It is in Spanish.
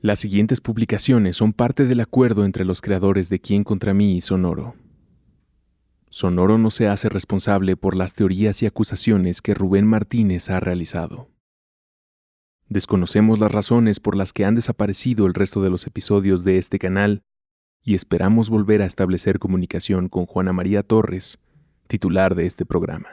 Las siguientes publicaciones son parte del acuerdo entre los creadores de Quién contra mí y Sonoro. Sonoro no se hace responsable por las teorías y acusaciones que Rubén Martínez ha realizado. Desconocemos las razones por las que han desaparecido el resto de los episodios de este canal y esperamos volver a establecer comunicación con Juana María Torres, titular de este programa.